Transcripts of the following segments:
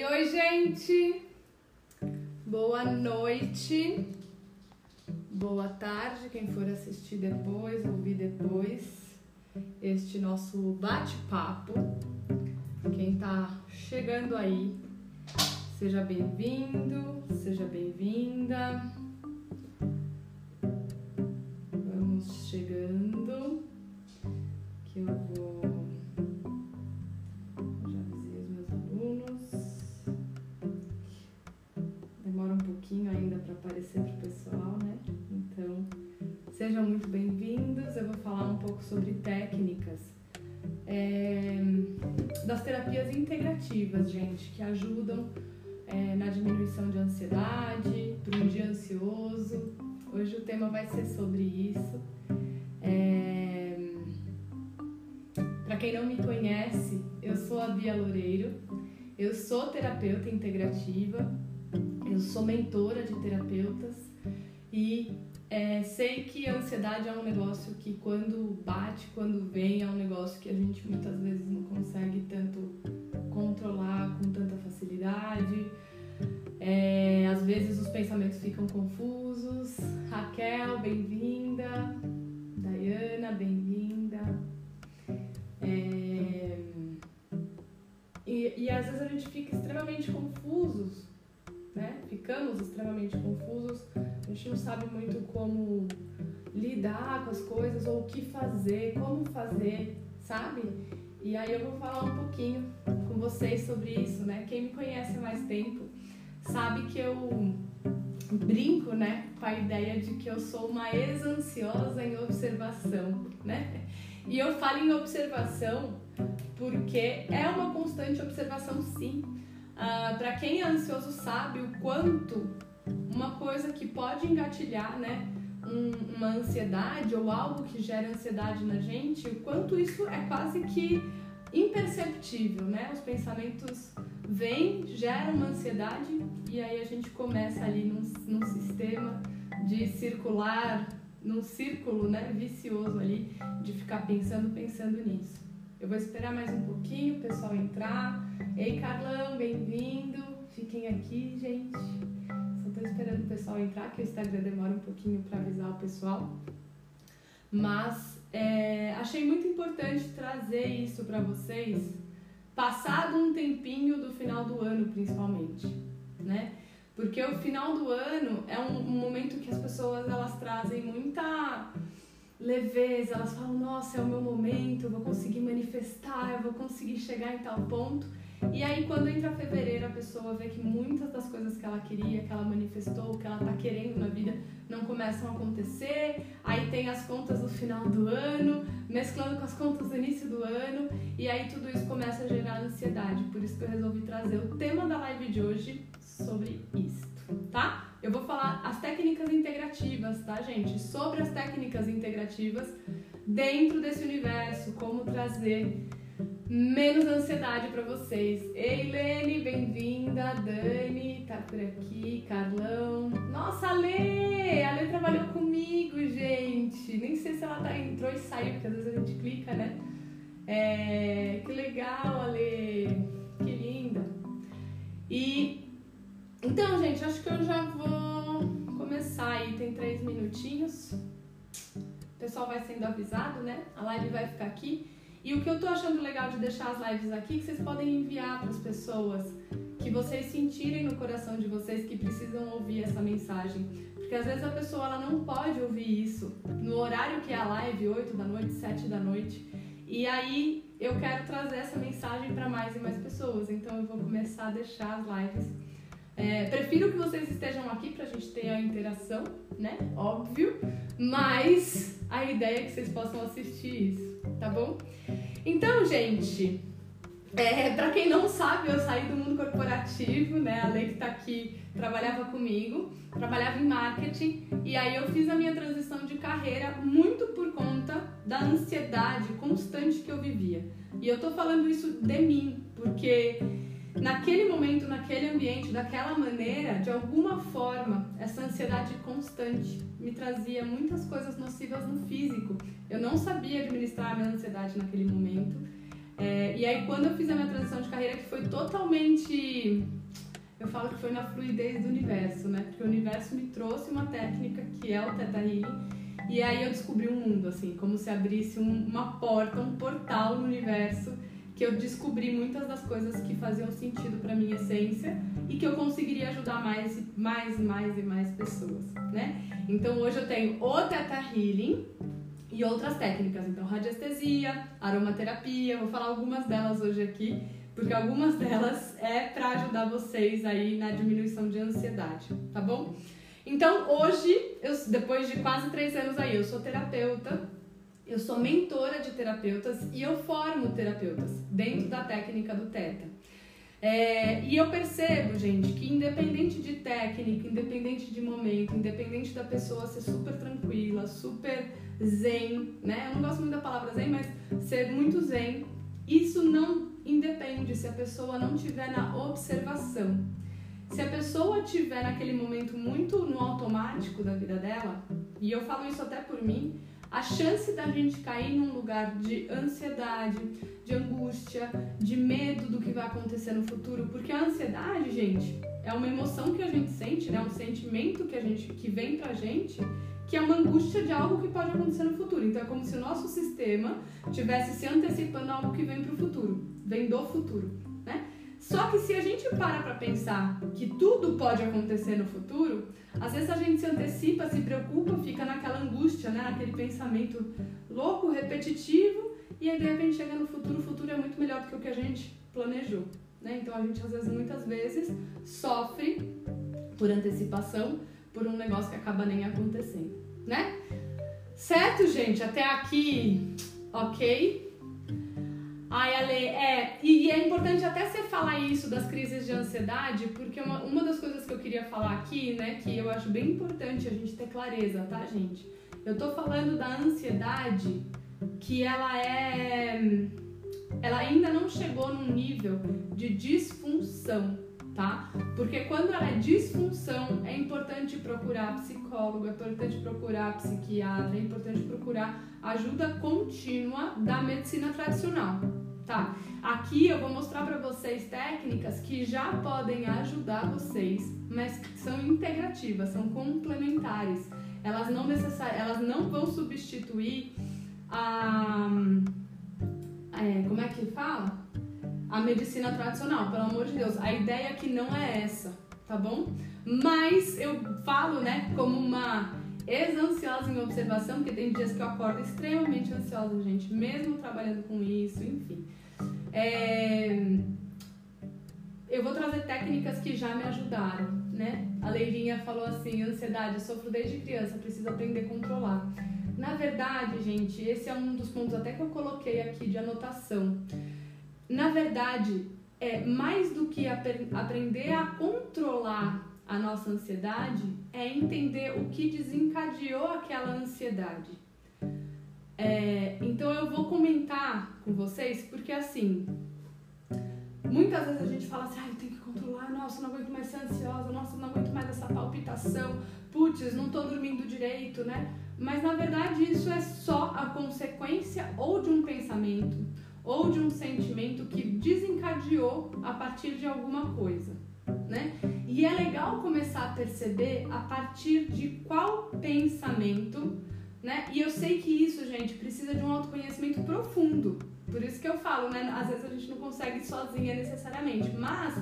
Oi, oi, gente! Boa noite, boa tarde, quem for assistir depois, ouvir depois este nosso bate-papo. Quem tá chegando aí, seja bem-vindo, seja bem-vinda. Integrativas, gente, que ajudam é, na diminuição de ansiedade, para um dia ansioso. Hoje o tema vai ser sobre isso. É, para quem não me conhece, eu sou a Bia Loureiro, eu sou terapeuta integrativa, eu sou mentora de terapeutas e é, sei que a ansiedade é um negócio que quando bate, quando vem, é um negócio que a gente muitas vezes não consegue tanto controlar com tanta facilidade. É, às vezes os pensamentos ficam confusos. Raquel, bem-vinda. Dayana, bem-vinda. É, e, e às vezes a gente fica extremamente confusos, né? Ficamos extremamente confusos. A gente não sabe muito como lidar com as coisas ou o que fazer, como fazer, sabe? E aí eu vou falar um pouquinho com vocês sobre isso, né? Quem me conhece há mais tempo sabe que eu brinco, né, com a ideia de que eu sou uma ex-ansiosa em observação, né? E eu falo em observação porque é uma constante observação, sim. Ah, Para quem é ansioso sabe o quanto uma coisa que pode engatilhar, né, um, uma ansiedade ou algo que gera ansiedade na gente, o quanto isso é quase que imperceptível, né? Os pensamentos vêm, geram uma ansiedade e aí a gente começa ali num, num sistema de circular, num círculo, né, vicioso ali, de ficar pensando, pensando nisso. Eu vou esperar mais um pouquinho o pessoal entrar. Ei, Carlão, bem-vindo. Fiquem aqui, gente. Só tô esperando o pessoal entrar, que o Instagram demora um pouquinho para avisar o pessoal. Mas é, achei muito importante trazer isso para vocês, passado um tempinho do final do ano, principalmente, né? Porque o final do ano é um, um momento que as pessoas elas trazem muita leveza, elas falam, nossa, é o meu momento, eu vou conseguir manifestar, eu vou conseguir chegar em tal ponto. E aí quando entra fevereiro a pessoa vê que muitas das coisas que ela queria, que ela manifestou, que ela tá querendo na vida, não começam a acontecer. Aí tem as contas do final do ano, mesclando com as contas do início do ano, e aí tudo isso começa a gerar ansiedade. Por isso que eu resolvi trazer o tema da live de hoje sobre isso, tá? Eu vou falar as técnicas integrativas, tá, gente? Sobre as técnicas integrativas dentro desse universo, como trazer menos ansiedade para vocês. Ei, Lene, bem-vinda. Dani tá por aqui. Carlão. Nossa, Lê! A Lê trabalhou comigo, gente. Nem sei se ela tá, entrou e saiu, porque às vezes a gente clica, né? É, que legal, Ale. Que linda. E então, gente, acho que eu já vou começar aí. Tem três minutinhos. O pessoal vai sendo avisado, né? A live vai ficar aqui. E o que eu tô achando legal de deixar as lives aqui, que vocês podem enviar para as pessoas que vocês sentirem no coração de vocês que precisam ouvir essa mensagem. Porque às vezes a pessoa ela não pode ouvir isso no horário que é a live, 8 da noite, 7 da noite. E aí eu quero trazer essa mensagem para mais e mais pessoas. Então eu vou começar a deixar as lives. É, prefiro que vocês estejam aqui pra gente ter a interação, né? Óbvio. Mas a ideia é que vocês possam assistir isso, tá bom? Então, gente, é, para quem não sabe, eu saí do mundo corporativo, né? A Lei que tá aqui trabalhava comigo, trabalhava em marketing e aí eu fiz a minha transição de carreira muito por conta da ansiedade constante que eu vivia. E eu tô falando isso de mim, porque naquele momento, naquele ambiente, daquela maneira, de alguma forma, essa ansiedade constante me trazia muitas coisas nocivas no físico. Eu não sabia administrar a minha ansiedade naquele momento. É, e aí quando eu fiz a minha transição de carreira, que foi totalmente. Eu falo que foi na fluidez do universo, né? Porque o universo me trouxe uma técnica que é o Theta Healing. E aí eu descobri um mundo, assim, como se abrisse um, uma porta, um portal no universo, que eu descobri muitas das coisas que faziam sentido para minha essência e que eu conseguiria ajudar mais, mais, mais e mais pessoas, né? Então hoje eu tenho o Theta Healing, e outras técnicas, então radiestesia, aromaterapia, vou falar algumas delas hoje aqui, porque algumas delas é para ajudar vocês aí na diminuição de ansiedade, tá bom? Então hoje, eu, depois de quase três anos aí, eu sou terapeuta, eu sou mentora de terapeutas e eu formo terapeutas dentro da técnica do Teta. É, e eu percebo, gente, que independente de técnica, independente de momento, independente da pessoa ser super tranquila, super zen, né? Eu não gosto muito da palavra zen, mas ser muito zen, isso não independe se a pessoa não tiver na observação. Se a pessoa tiver naquele momento muito no automático da vida dela, e eu falo isso até por mim, a chance da gente cair num lugar de ansiedade, de angústia, de medo do que vai acontecer no futuro, porque a ansiedade, gente, é uma emoção que a gente sente, né? Um sentimento que a gente que vem pra gente que é uma angústia de algo que pode acontecer no futuro. Então é como se o nosso sistema tivesse se antecipando a algo que vem para o futuro, vem do futuro? Só que se a gente para para pensar que tudo pode acontecer no futuro, às vezes a gente se antecipa, se preocupa, fica naquela angústia, né? naquele pensamento louco, repetitivo, e aí de repente chega no futuro, o futuro é muito melhor do que o que a gente planejou. Né? Então a gente às vezes, muitas vezes, sofre por antecipação por um negócio que acaba nem acontecendo, né? Certo, gente? Até aqui, ok? Ai, Ale, é, e, é importante até você falar isso das crises de ansiedade, porque uma, uma das coisas que eu queria falar aqui, né, que eu acho bem importante a gente ter clareza, tá, gente? Eu tô falando da ansiedade que ela é. Ela ainda não chegou num nível de disfunção, tá? Porque quando ela é disfunção, é importante procurar psicólogo, é importante procurar psiquiatra, é importante procurar ajuda contínua da medicina tradicional, tá? Aqui eu vou mostrar para vocês técnicas que já podem ajudar vocês, mas que são integrativas, são complementares. Elas não necessari elas não vão substituir a é, como é que fala? A medicina tradicional, pelo amor de Deus. A ideia aqui não é essa, tá bom? Mas eu falo, né, como uma ex-ansiosa em observação, porque tem dias que eu acordo extremamente ansiosa, gente, mesmo trabalhando com isso, enfim. É... Eu vou trazer técnicas que já me ajudaram, né? A Leivinha falou assim: ansiedade, eu sofro desde criança, preciso aprender a controlar. Na verdade, gente, esse é um dos pontos até que eu coloquei aqui de anotação na verdade, é mais do que aprender a controlar a nossa ansiedade, é entender o que desencadeou aquela ansiedade. É, então eu vou comentar com vocês, porque assim, muitas vezes a gente fala assim, ah, eu tenho que controlar, nossa, não aguento mais ser ansiosa, nossa, não aguento mais essa palpitação, putz, não tô dormindo direito, né? Mas na verdade isso é só a consequência ou de um pensamento ou de um sentimento que desencadeou a partir de alguma coisa, né? E é legal começar a perceber a partir de qual pensamento, né? E eu sei que isso, gente, precisa de um autoconhecimento profundo. Por isso que eu falo, né? Às vezes a gente não consegue sozinha necessariamente, mas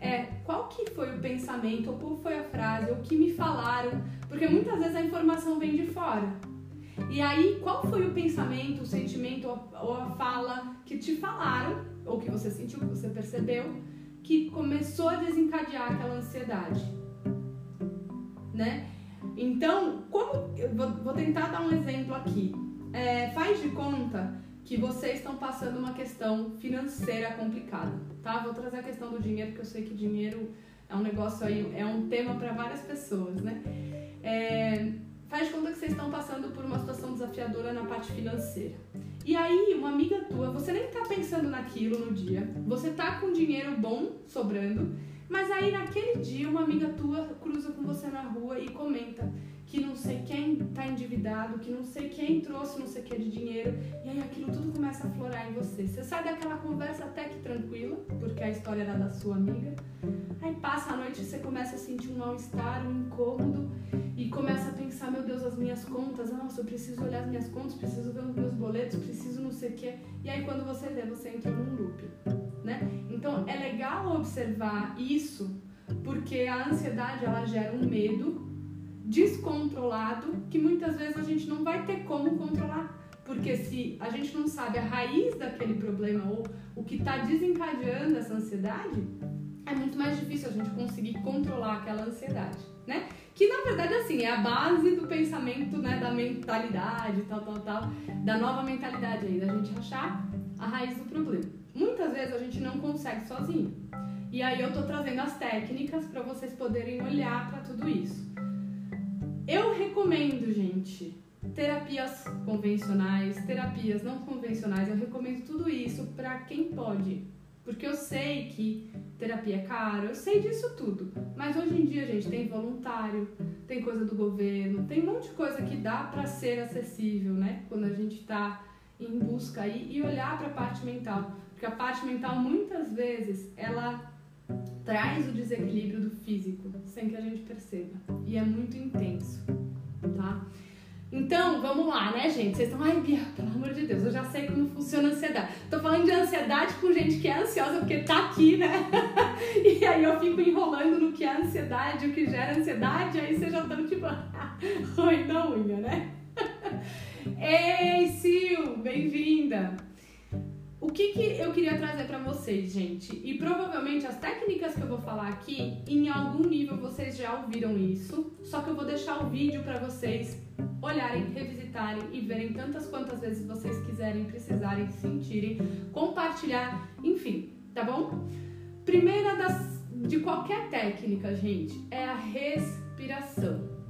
é qual que foi o pensamento, ou qual foi a frase, o que me falaram, porque muitas vezes a informação vem de fora. E aí, qual foi o pensamento, o sentimento ou a fala que te falaram, ou que você sentiu, que você percebeu, que começou a desencadear aquela ansiedade? Né? Então, como. Eu vou, tentar dar um exemplo aqui. É, faz de conta que vocês estão passando uma questão financeira complicada, tá? Vou trazer a questão do dinheiro, porque eu sei que dinheiro é um negócio aí, é um tema para várias pessoas, né? É, faz conta que vocês estão passando por uma situação desafiadora na parte financeira. E aí, uma amiga tua, você nem tá pensando naquilo no dia, você tá com dinheiro bom sobrando, mas aí naquele dia uma amiga tua cruza com você na rua e comenta que não sei quem tá endividado, que não sei quem trouxe não sei o que de dinheiro, e aí aquilo tudo começa a florar em você. Você sai daquela conversa até que tranquila, porque a história era da sua amiga. Aí passa a noite e você começa a sentir um mal-estar, um incômodo e começa a pensar, meu Deus, as minhas contas, nossa, eu preciso olhar as minhas contas, preciso ver os meus boletos, preciso não sei o quê. E aí quando você vê, você entra num loop, né? Então é legal observar isso, porque a ansiedade ela gera um medo descontrolado que muitas vezes a gente não vai ter como controlar. Porque se a gente não sabe a raiz daquele problema ou o que está desencadeando essa ansiedade, é muito mais difícil a gente conseguir controlar aquela ansiedade, né? Que na verdade assim é a base do pensamento, né, da mentalidade, tal, tal, tal, da nova mentalidade aí, da gente achar a raiz do problema. Muitas vezes a gente não consegue sozinho. E aí eu tô trazendo as técnicas para vocês poderem olhar para tudo isso. Eu recomendo, gente, terapias convencionais, terapias não convencionais. Eu recomendo tudo isso para quem pode. Porque eu sei que terapia é caro, eu sei disso tudo. Mas hoje em dia, gente, tem voluntário, tem coisa do governo, tem um monte de coisa que dá para ser acessível, né? Quando a gente está em busca aí e olhar para a parte mental. Porque a parte mental, muitas vezes, ela traz o desequilíbrio do físico sem que a gente perceba. E é muito intenso, tá? Então, vamos lá, né, gente? Vocês estão, ai, Bia, pelo amor de Deus, eu já sei como funciona a ansiedade. Tô falando de ansiedade com gente que é ansiosa porque tá aqui, né? e aí eu fico enrolando no que é ansiedade, o que gera ansiedade, aí vocês já estão tipo, oi, não, unha, né? Ei, Sil, bem-vinda! O que, que eu queria trazer para vocês, gente? E provavelmente as técnicas que eu vou falar aqui, em algum nível vocês já ouviram isso, só que eu vou deixar o vídeo para vocês olharem, revisitarem e verem tantas quantas vezes vocês quiserem, precisarem, sentirem, compartilhar, enfim, tá bom? Primeira das de qualquer técnica, gente, é a respiração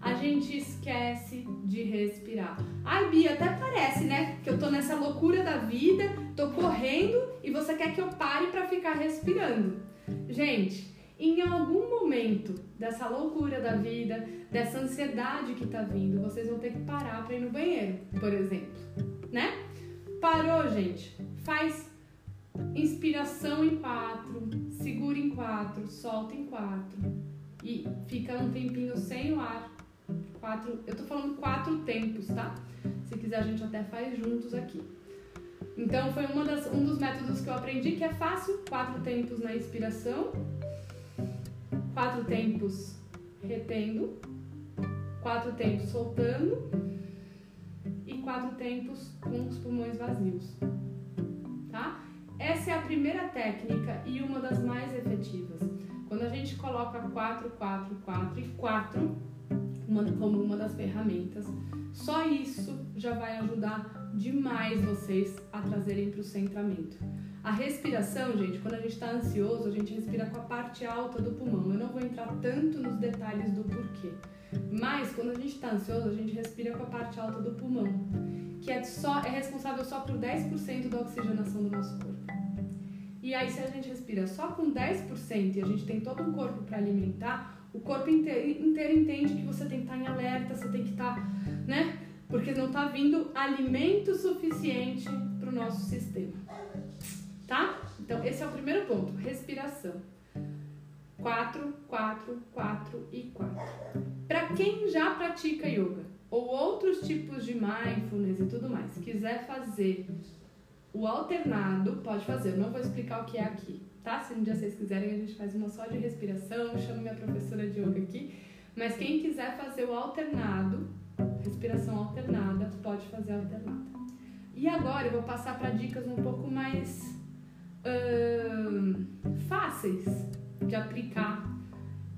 a gente esquece de respirar. Ai, Bia, até parece, né? Que eu tô nessa loucura da vida, tô correndo e você quer que eu pare para ficar respirando. Gente, em algum momento dessa loucura da vida, dessa ansiedade que tá vindo, vocês vão ter que parar para ir no banheiro, por exemplo, né? Parou, gente? Faz inspiração em quatro, segura em quatro, solta em quatro e fica um tempinho sem o ar Quatro, eu tô falando quatro tempos, tá? Se quiser a gente até faz juntos aqui. Então foi uma das, um dos métodos que eu aprendi que é fácil, quatro tempos na inspiração, quatro tempos retendo, quatro tempos soltando e quatro tempos com os pulmões vazios. Tá? Essa é a primeira técnica e uma das mais efetivas. Quando a gente coloca 4, 4, 4 e 4, uma, como uma das ferramentas. Só isso já vai ajudar demais vocês a trazerem para o centramento. A respiração, gente, quando a gente está ansioso, a gente respira com a parte alta do pulmão. Eu não vou entrar tanto nos detalhes do porquê. Mas quando a gente está ansioso, a gente respira com a parte alta do pulmão, que é, só, é responsável só por 10% da oxigenação do nosso corpo. E aí, se a gente respira só com 10% e a gente tem todo um corpo para alimentar, o corpo inteiro, entende que você tem que estar em alerta, você tem que estar, né? Porque não está vindo alimento suficiente para o nosso sistema. Tá? Então, esse é o primeiro ponto: respiração. 4, 4, 4 e 4. Para quem já pratica yoga ou outros tipos de mindfulness e tudo mais, quiser fazer o alternado, pode fazer. Eu não vou explicar o que é aqui tá? Se um dia vocês quiserem, a gente faz uma só de respiração, chamo minha professora de yoga aqui. Mas quem quiser fazer o alternado, respiração alternada, pode fazer alternada. E agora eu vou passar para dicas um pouco mais uh, fáceis de aplicar.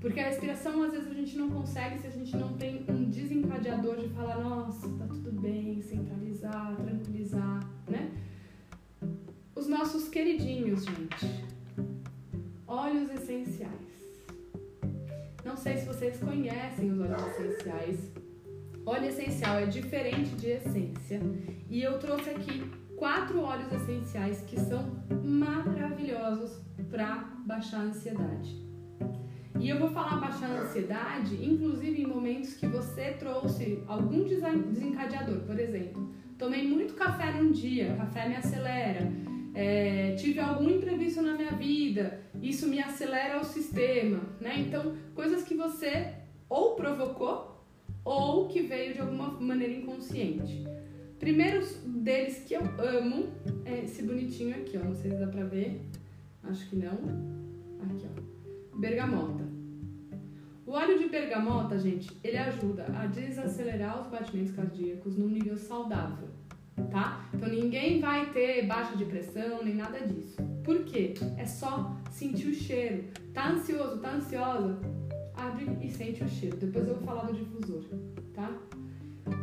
Porque a respiração, às vezes, a gente não consegue se a gente não tem um desencadeador de falar, nossa, tá tudo bem, centralizar, tranquilizar, né? Os nossos queridinhos, gente óleos essenciais. Não sei se vocês conhecem os óleos essenciais. Óleo essencial é diferente de essência e eu trouxe aqui quatro óleos essenciais que são maravilhosos para baixar a ansiedade. E eu vou falar baixar a ansiedade, inclusive em momentos que você trouxe algum desencadeador, por exemplo, tomei muito café num dia, café me acelera. É, tive algum imprevisto na minha vida, isso me acelera o sistema, né? Então, coisas que você ou provocou ou que veio de alguma maneira inconsciente. Primeiros deles que eu amo é esse bonitinho aqui, ó. Não sei se dá pra ver. Acho que não. Aqui, ó. Bergamota. O óleo de bergamota, gente, ele ajuda a desacelerar os batimentos cardíacos num nível saudável, tá? Então ninguém vai ter baixa de pressão nem nada disso. Por quê? É só sentir o cheiro. Tá ansioso, tá ansiosa? Abre e sente o cheiro. Depois eu vou falar do difusor, tá?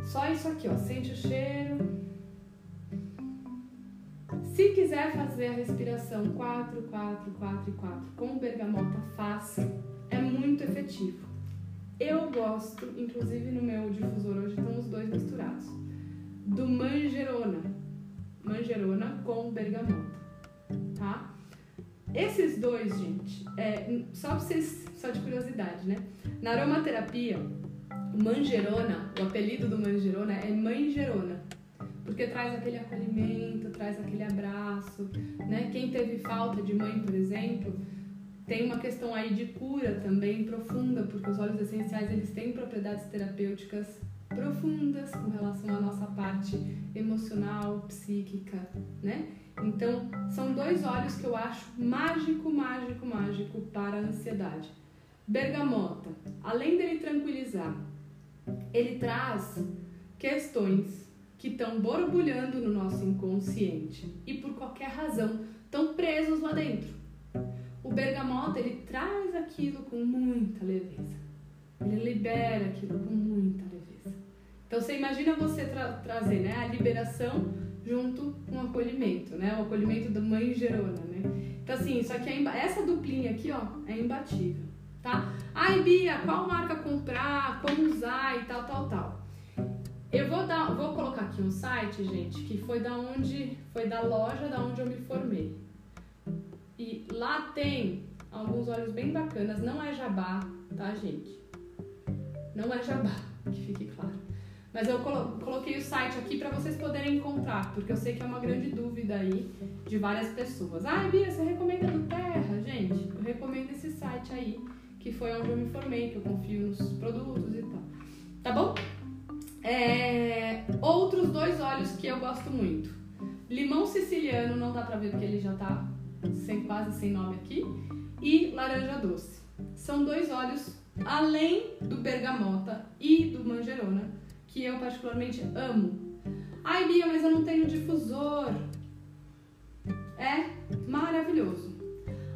Só isso aqui, ó. Sente o cheiro. Se quiser fazer a respiração 4, 4, 4 e 4 com bergamota, faça. É muito efetivo. Eu gosto, inclusive no meu difusor hoje estão os dois misturados, do manjerona. Manjerona com bergamota, tá? Esses dois, gente, é, só vocês, só de curiosidade, né? Na aromaterapia, manjerona, o apelido do manjerona é manjerona, porque traz aquele acolhimento, traz aquele abraço, né? Quem teve falta de mãe, por exemplo, tem uma questão aí de cura também profunda, porque os óleos essenciais eles têm propriedades terapêuticas profundas com relação à nossa parte emocional, psíquica, né? Então, são dois óleos que eu acho mágico, mágico, mágico para a ansiedade. Bergamota, além dele tranquilizar, ele traz questões que estão borbulhando no nosso inconsciente e por qualquer razão estão presos lá dentro. O bergamota ele traz aquilo com muita leveza. Ele libera aquilo com muita leveza. Então você imagina você tra trazer né, a liberação junto com o acolhimento, né? O acolhimento da mãe gerona, né? Então assim, isso aqui é essa duplinha aqui, ó, é imbatível, tá? Ai, Bia, qual marca comprar, como usar e tal, tal, tal. Eu vou dar, vou colocar aqui um site, gente, que foi da onde, foi da loja da onde eu me formei. E lá tem alguns óleos bem bacanas, não é jabá, tá, gente? Não é jabá, que fique claro. Mas eu coloquei o site aqui para vocês poderem encontrar, porque eu sei que é uma grande dúvida aí de várias pessoas. Ah, Bia, você recomenda do Terra? Gente, eu recomendo esse site aí, que foi onde eu me formei, que eu confio nos produtos e tal. Tá bom? É... Outros dois óleos que eu gosto muito. Limão siciliano, não dá pra ver porque ele já tá sem, quase sem nome aqui. E laranja doce. São dois óleos, além do bergamota e do manjerona, que eu particularmente amo. Ai, Bia, mas eu não tenho difusor. É maravilhoso.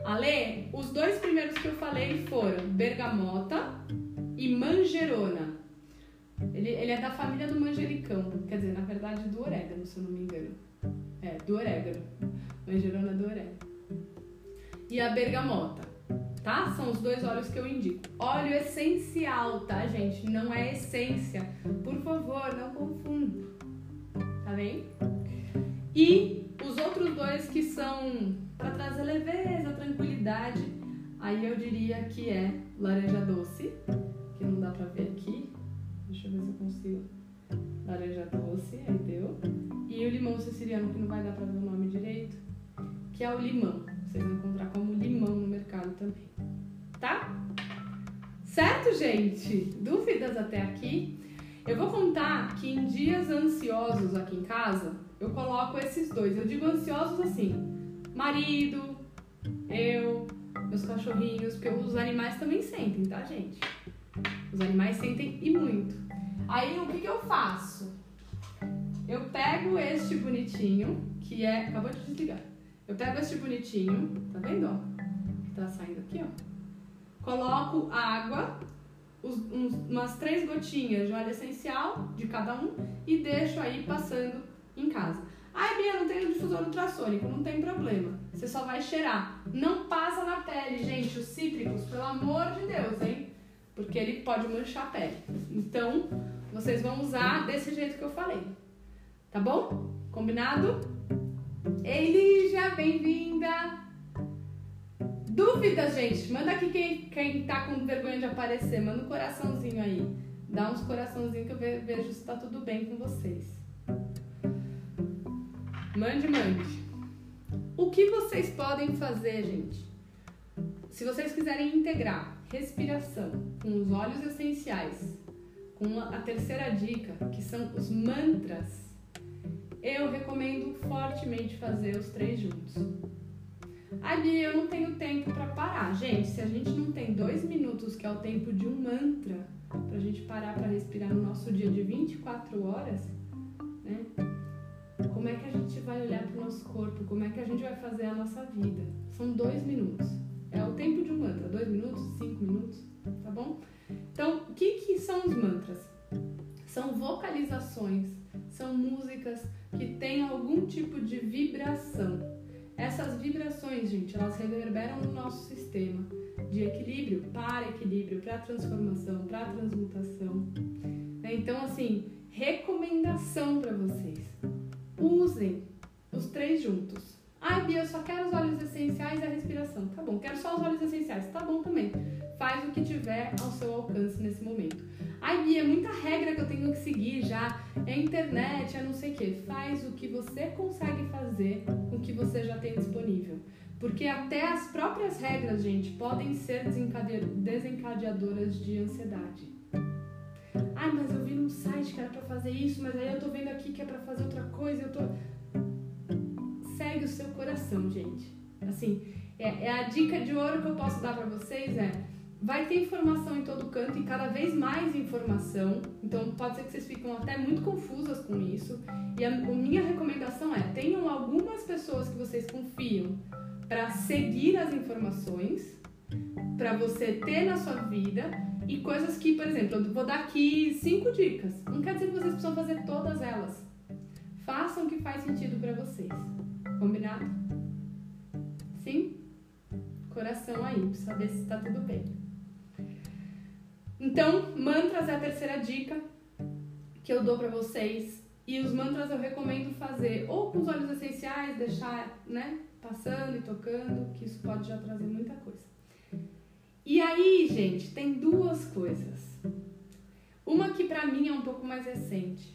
Ale, os dois primeiros que eu falei foram bergamota e manjerona. Ele, ele é da família do manjericão, quer dizer, na verdade do orégano, se eu não me engano. É, do orégano. Manjerona do orégano. E a bergamota tá? São os dois óleos que eu indico. Óleo essencial, tá, gente? Não é essência. Por favor, não confunda. Tá bem? E os outros dois que são para trazer leveza, tranquilidade, aí eu diria que é laranja doce, que não dá pra ver aqui. Deixa eu ver se eu consigo. Laranja doce, aí deu. E o limão siciliano, que não vai dar pra ver o nome direito, que é o limão. Vocês vão encontrar como limão no mercado também. Tá? Certo, gente? Dúvidas até aqui? Eu vou contar que em dias ansiosos aqui em casa, eu coloco esses dois. Eu digo ansiosos assim: marido, eu, meus cachorrinhos, porque os animais também sentem, tá, gente? Os animais sentem e muito. Aí o que, que eu faço? Eu pego este bonitinho, que é. Acabou de desligar. Eu pego este bonitinho, tá vendo? Ó? Tá saindo aqui, ó. Coloco água, uns, umas três gotinhas de óleo essencial de cada um e deixo aí passando em casa. Ai, Bia, não tenho difusor ultrassônico, não tem problema. Você só vai cheirar. Não passa na pele, gente, os cítricos, pelo amor de Deus, hein? Porque ele pode manchar a pele. Então, vocês vão usar desse jeito que eu falei. Tá bom? Combinado? Ei, Lígia, bem-vinda! Dúvidas, gente? Manda aqui quem, quem tá com vergonha de aparecer. Manda um coraçãozinho aí. Dá uns coraçãozinhos que eu vejo se tá tudo bem com vocês. Mande, mande. O que vocês podem fazer, gente? Se vocês quiserem integrar respiração com os óleos essenciais, com a terceira dica, que são os mantras, eu recomendo fortemente fazer os três juntos. Ali eu não tenho tempo para parar. Gente, se a gente não tem dois minutos, que é o tempo de um mantra, pra gente parar para respirar no nosso dia de 24 horas, né? Como é que a gente vai olhar para o nosso corpo? Como é que a gente vai fazer a nossa vida? São dois minutos. É o tempo de um mantra. Dois minutos, cinco minutos, tá bom? Então, o que, que são os mantras? São vocalizações, são músicas que têm algum tipo de vibração. Essas vibrações, gente, elas reverberam no nosso sistema de equilíbrio para equilíbrio, para transformação, para transmutação. Né? Então, assim, recomendação para vocês: usem os três juntos. Ah, Bia, eu só quero os óleos essenciais e a respiração. Tá bom, quero só os óleos essenciais. Tá bom também. Faz o que tiver ao seu alcance nesse momento. Ai, Bia, é muita regra que eu tenho que seguir já. É internet, é não sei o que. Faz o que você consegue fazer com o que você já tem disponível. Porque até as próprias regras, gente, podem ser desencadeadoras de ansiedade. Ai, mas eu vi num site que era pra fazer isso, mas aí eu tô vendo aqui que é pra fazer outra coisa, eu tô segue o seu coração, gente. Assim, é, é a dica de ouro que eu posso dar para vocês é vai ter informação em todo canto e cada vez mais informação. Então pode ser que vocês fiquem até muito confusas com isso. E a, a minha recomendação é tenham algumas pessoas que vocês confiam para seguir as informações, para você ter na sua vida e coisas que, por exemplo, eu vou dar aqui cinco dicas. Não quer dizer que vocês precisam fazer todas elas. Façam o que faz sentido para vocês. Combinado? Sim? Coração aí, pra saber se tá tudo bem. Então, mantras é a terceira dica que eu dou para vocês. E os mantras eu recomendo fazer ou com os olhos essenciais, deixar, né, passando e tocando, que isso pode já trazer muita coisa. E aí, gente, tem duas coisas. Uma que para mim é um pouco mais recente,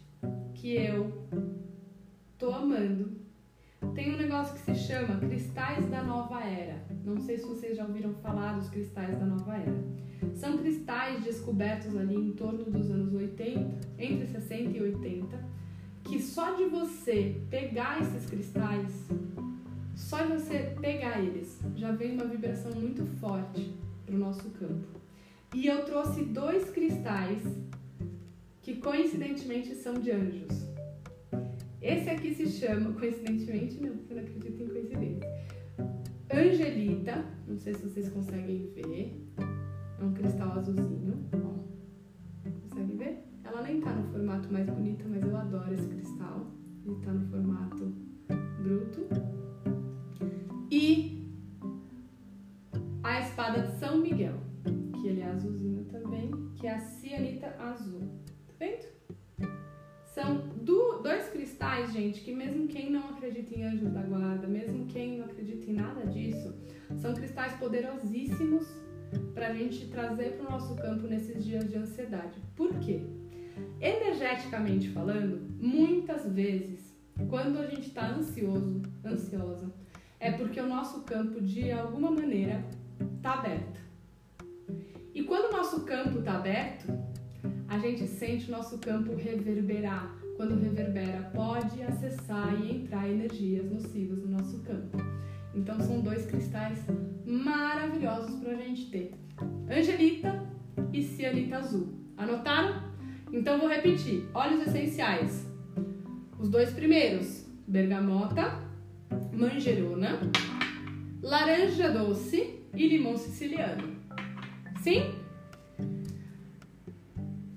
que eu tô amando, tem um negócio que se chama Cristais da Nova Era. Não sei se vocês já ouviram falar dos cristais da Nova Era. São cristais descobertos ali em torno dos anos 80, entre 60 e 80, que só de você pegar esses cristais, só de você pegar eles, já vem uma vibração muito forte para o nosso campo. E eu trouxe dois cristais que coincidentemente são de anjos. Esse aqui se chama, coincidentemente, não, eu não acredito em coincidência. Angelita, não sei se vocês conseguem ver. É um cristal azulzinho, ó. Consegue ver? Ela nem tá no formato mais bonito, mas eu adoro esse cristal. Ele tá no formato bruto. E a espada de São Miguel, que ele é azulzinho também, que é a cianita azul. Tá vendo? São do, dois cristais, gente, que mesmo quem não acredita em anjos da guarda, mesmo quem não acredita em nada disso, são cristais poderosíssimos para a gente trazer para o nosso campo nesses dias de ansiedade. Por quê? Energeticamente falando, muitas vezes, quando a gente está ansioso, ansiosa, é porque o nosso campo, de alguma maneira, está aberto. E quando o nosso campo está aberto, a gente sente o nosso campo reverberar. Quando reverbera, pode acessar e entrar energias nocivas no nosso campo. Então são dois cristais maravilhosos para a gente ter: Angelita e Cianita Azul. Anotaram? Então vou repetir: óleos essenciais. Os dois primeiros: bergamota, manjerona, laranja doce e limão siciliano. Sim?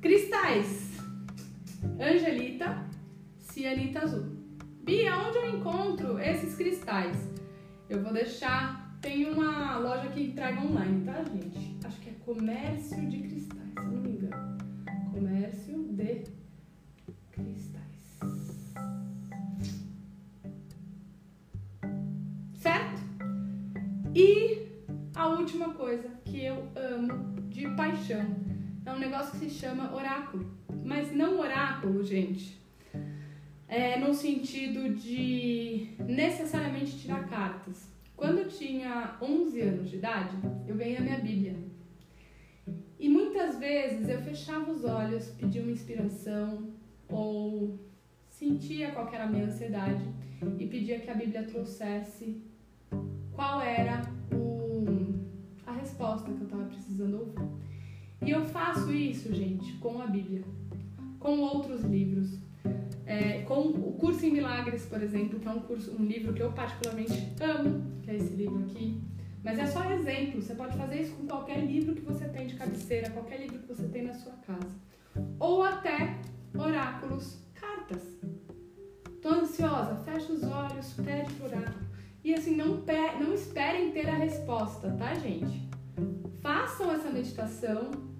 Cristais. Angelita, cianita azul. Bia, onde eu encontro esses cristais? Eu vou deixar. Tem uma loja que entrega online, tá, gente? Acho que é Comércio de Cristais, se não me engano. Comércio de Cristais. Certo? E a última coisa que eu amo de paixão é um negócio que se chama oráculo. Mas não oráculo, gente. é, no sentido de necessariamente tirar cartas. Quando eu tinha 11 anos de idade, eu ganhei a minha Bíblia. E muitas vezes eu fechava os olhos, pedia uma inspiração ou sentia qual era a minha ansiedade e pedia que a Bíblia trouxesse qual era o, a resposta que eu estava precisando ouvir. E eu faço isso, gente, com a Bíblia, com outros livros, é, com o Curso em Milagres, por exemplo, que é um, curso, um livro que eu particularmente amo, que é esse livro aqui. Mas é só exemplo, você pode fazer isso com qualquer livro que você tem de cabeceira, qualquer livro que você tem na sua casa. Ou até oráculos, cartas. Tô ansiosa, fecha os olhos, pede por oráculo. E assim, não, não esperem ter a resposta, tá, gente? Façam essa meditação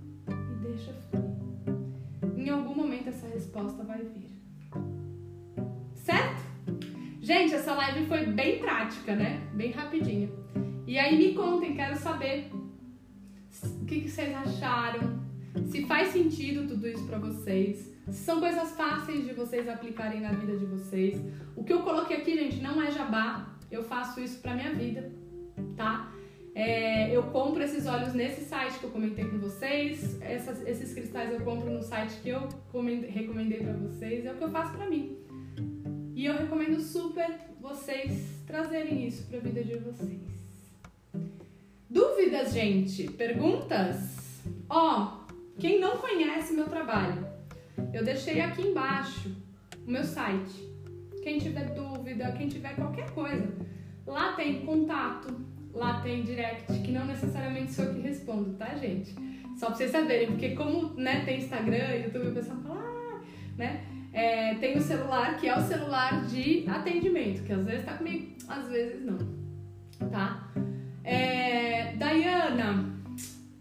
deixa fluir. Em algum momento essa resposta vai vir. Certo? Gente, essa live foi bem prática, né? Bem rapidinha. E aí me contem, quero saber o que, que vocês acharam, se faz sentido tudo isso para vocês, se são coisas fáceis de vocês aplicarem na vida de vocês. O que eu coloquei aqui, gente, não é jabá, eu faço isso pra minha vida, tá? É, eu compro esses óleos nesse site que eu comentei com vocês, Essas, esses cristais eu compro no site que eu recomendei para vocês, é o que eu faço para mim. E eu recomendo super vocês trazerem isso para a vida de vocês. Dúvidas, gente? Perguntas? Ó, oh, quem não conhece meu trabalho, eu deixei aqui embaixo o meu site. Quem tiver dúvida, quem tiver qualquer coisa, lá tem contato, lá tem direct, que não necessariamente sou eu que respondo, tá, gente? Só pra vocês saberem, porque como né, tem Instagram, YouTube, o pessoal fala, ah, né? É, tem o celular, que é o celular de atendimento, que às vezes tá comigo, às vezes não, tá? É, Dayana,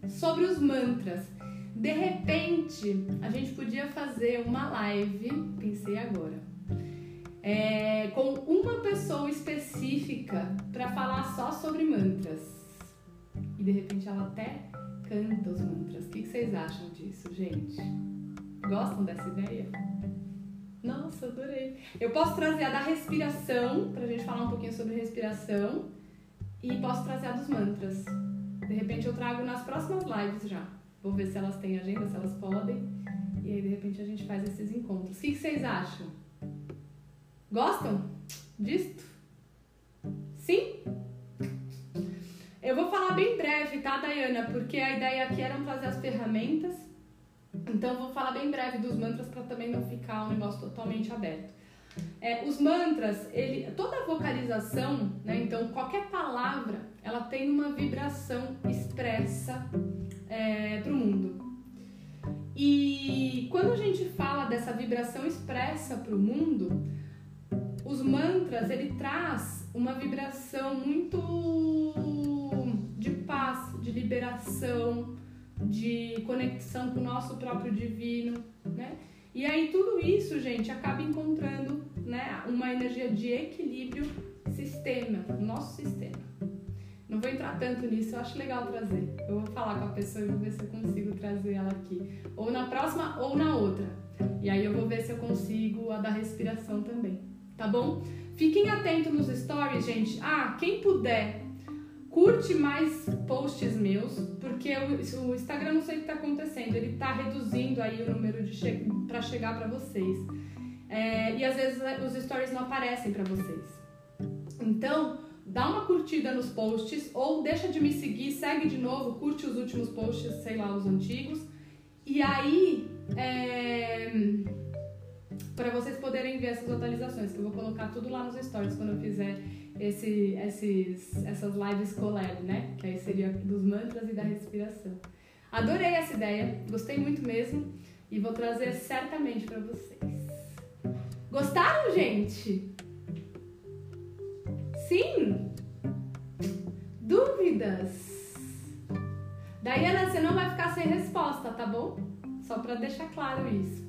sobre os mantras. De repente, a gente podia fazer uma live, pensei agora, é, com uma pessoa específica para falar só sobre mantras. E de repente ela até canta os mantras. O que vocês acham disso, gente? Gostam dessa ideia? Nossa, adorei. Eu posso trazer a da respiração, pra gente falar um pouquinho sobre respiração, e posso trazer a dos mantras. De repente eu trago nas próximas lives já. Vou ver se elas têm agenda, se elas podem. E aí de repente a gente faz esses encontros. O que vocês acham? Gostam disto? Sim? Eu vou falar bem breve, tá, Dayana? Porque a ideia aqui era trazer as ferramentas então vou falar bem breve dos mantras para também não ficar um negócio totalmente aberto. É, os mantras, ele, toda vocalização, né, então qualquer palavra, ela tem uma vibração expressa é, para o mundo. E quando a gente fala dessa vibração expressa para o mundo, os mantras ele traz uma vibração muito de paz, de liberação, de conexão com o nosso próprio divino, né? E aí tudo isso, gente, acaba encontrando, né, uma energia de equilíbrio sistema, nosso sistema. Não vou entrar tanto nisso, eu acho legal trazer. Eu vou falar com a pessoa e vou ver se eu consigo trazer ela aqui. Ou na próxima ou na outra. E aí eu vou ver se eu consigo a da respiração também. Tá bom? Fiquem atentos nos stories, gente. Ah, quem puder curte mais posts meus, porque o, o Instagram não sei o que está acontecendo, ele está reduzindo aí o número de che para chegar para vocês. É, e às vezes é, os stories não aparecem para vocês. Então, dá uma curtida nos posts ou deixa de me seguir, segue de novo, curte os últimos posts, sei lá, os antigos. E aí, é, para vocês poderem ver essas atualizações, que eu vou colocar tudo lá nos stories quando eu fizer esse, esses, essas lives collab, né? Que aí seria dos mantras e da respiração. Adorei essa ideia, gostei muito mesmo e vou trazer certamente para vocês. Gostaram, gente? Sim? Dúvidas? Daiana, você não vai ficar sem resposta, tá bom? Só para deixar claro isso.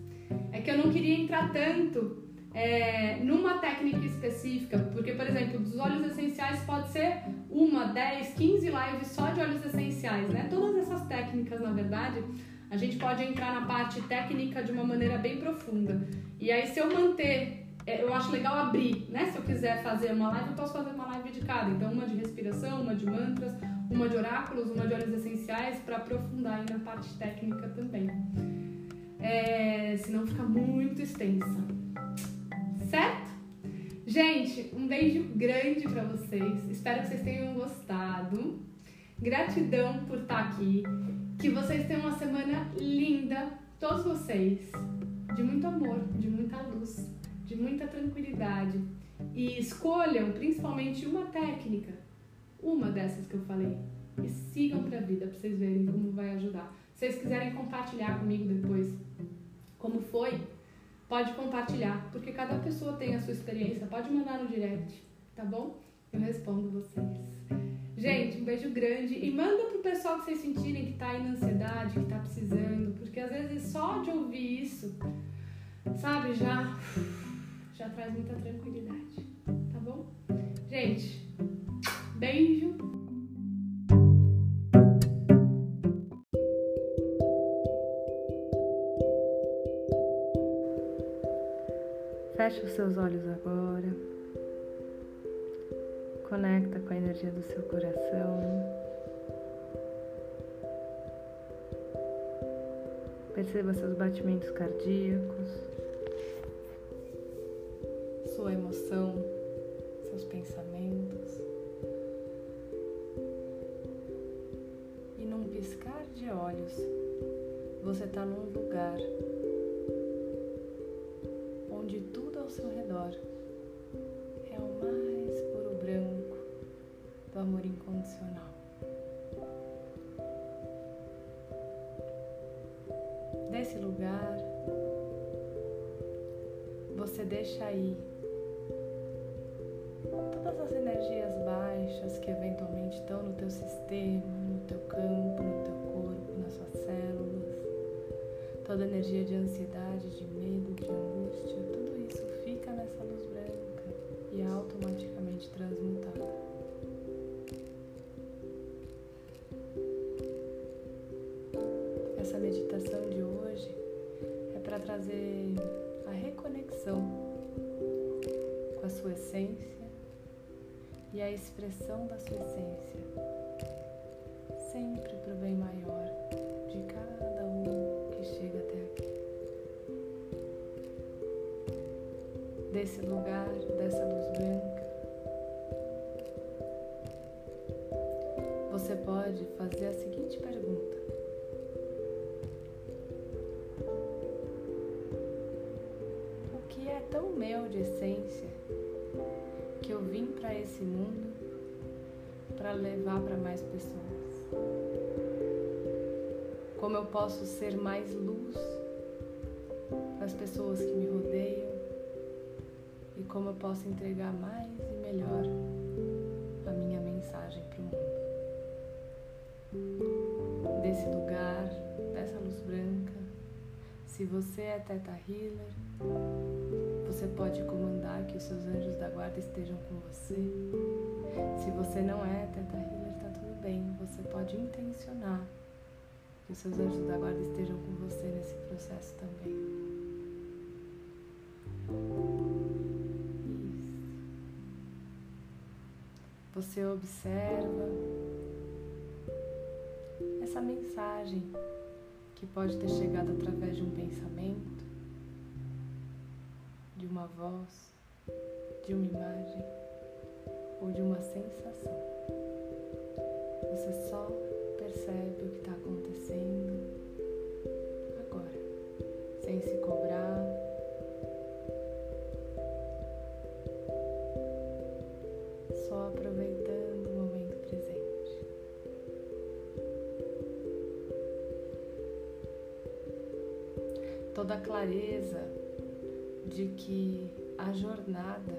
É que eu não queria entrar tanto é, numa técnica específica, porque, por exemplo, dos óleos essenciais pode ser uma, 10, 15 lives só de óleos essenciais, né? Todas essas técnicas, na verdade, a gente pode entrar na parte técnica de uma maneira bem profunda. E aí, se eu manter é, eu acho legal abrir, né? Se eu quiser fazer uma live, eu posso fazer uma live de cada. Então, uma de respiração, uma de mantras, uma de oráculos, uma de óleos essenciais, para aprofundar aí na parte técnica também. É, senão fica muito extensa. Certo? Gente, um beijo grande para vocês. Espero que vocês tenham gostado. Gratidão por estar aqui. Que vocês tenham uma semana linda, todos vocês. De muito amor, de muita luz de muita tranquilidade. E escolham principalmente uma técnica, uma dessas que eu falei, e sigam para a vida para vocês verem como vai ajudar. Se vocês quiserem compartilhar comigo depois foi, pode compartilhar, porque cada pessoa tem a sua experiência. Pode mandar no direct, tá bom? Eu respondo vocês. Gente, um beijo grande e manda pro pessoal que vocês sentirem que tá aí na ansiedade, que tá precisando, porque às vezes só de ouvir isso, sabe, já já traz muita tranquilidade, tá bom? Gente, beijo. Feche os seus olhos agora. Conecta com a energia do seu coração. Perceba seus batimentos cardíacos sua emoção, seus pensamentos. E num piscar de olhos, você está num lugar onde tudo ao seu redor é o mais puro branco do amor incondicional. Desse lugar, você deixa aí todas as energias baixas que eventualmente estão no teu sistema, no teu campo, no teu corpo, nas suas células, toda energia de ansiedade, de para esse mundo para levar para mais pessoas. Como eu posso ser mais luz para as pessoas que me rodeiam e como eu posso entregar mais e melhor a minha mensagem para o mundo. Desse lugar, dessa luz branca, se você é Teta Healer, você pode comandar que os seus anjos da guarda estejam com você. Se você não é Teta Healer, tá tudo bem. Você pode intencionar que os seus anjos da guarda estejam com você nesse processo também. Isso. Você observa essa mensagem que pode ter chegado através de um pensamento de uma voz, de uma imagem ou de uma sensação. Você só percebe o que está acontecendo agora, sem se cobrar. Só aproveitando o momento presente. Toda a clareza de que a jornada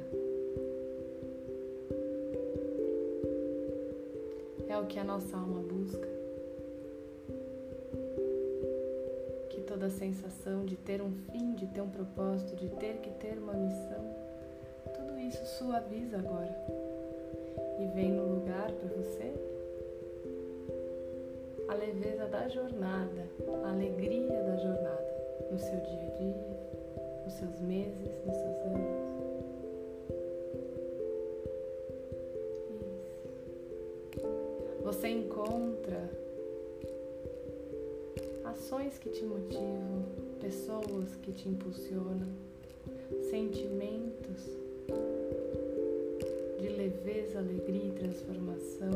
é o que a nossa alma busca. Que toda a sensação de ter um fim, de ter um propósito, de ter que ter uma missão, tudo isso suaviza agora e vem no lugar para você a leveza da jornada, a alegria da jornada no seu dia a dia nos seus meses, nos seus anos. Isso. Você encontra ações que te motivam, pessoas que te impulsionam, sentimentos de leveza, alegria e transformação.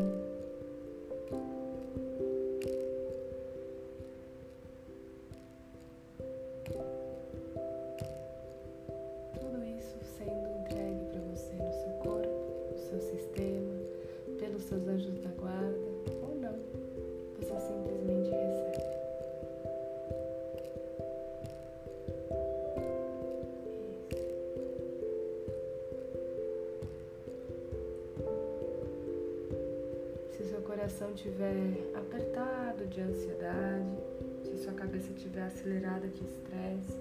Coração estiver apertado de ansiedade, se sua cabeça estiver acelerada de estresse,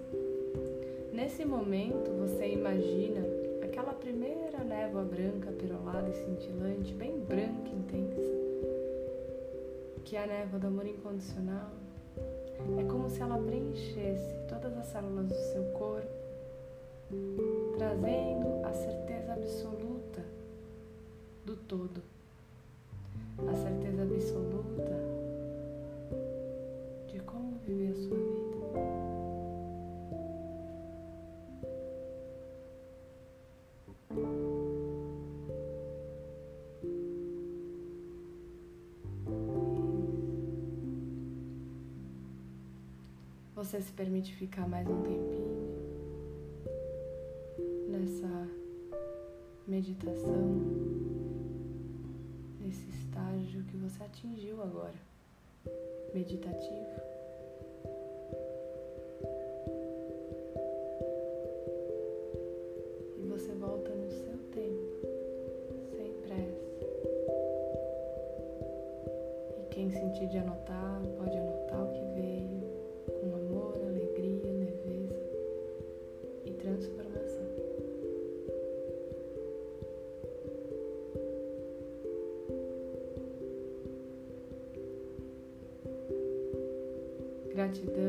nesse momento você imagina aquela primeira névoa branca, perolada e cintilante, bem branca e intensa, que é a névoa do amor incondicional. É como se ela preenchesse todas as células do seu corpo, trazendo a certeza absoluta do todo Você se permite ficar mais um tempinho nessa meditação nesse estágio que você atingiu agora, meditativo. Gratidão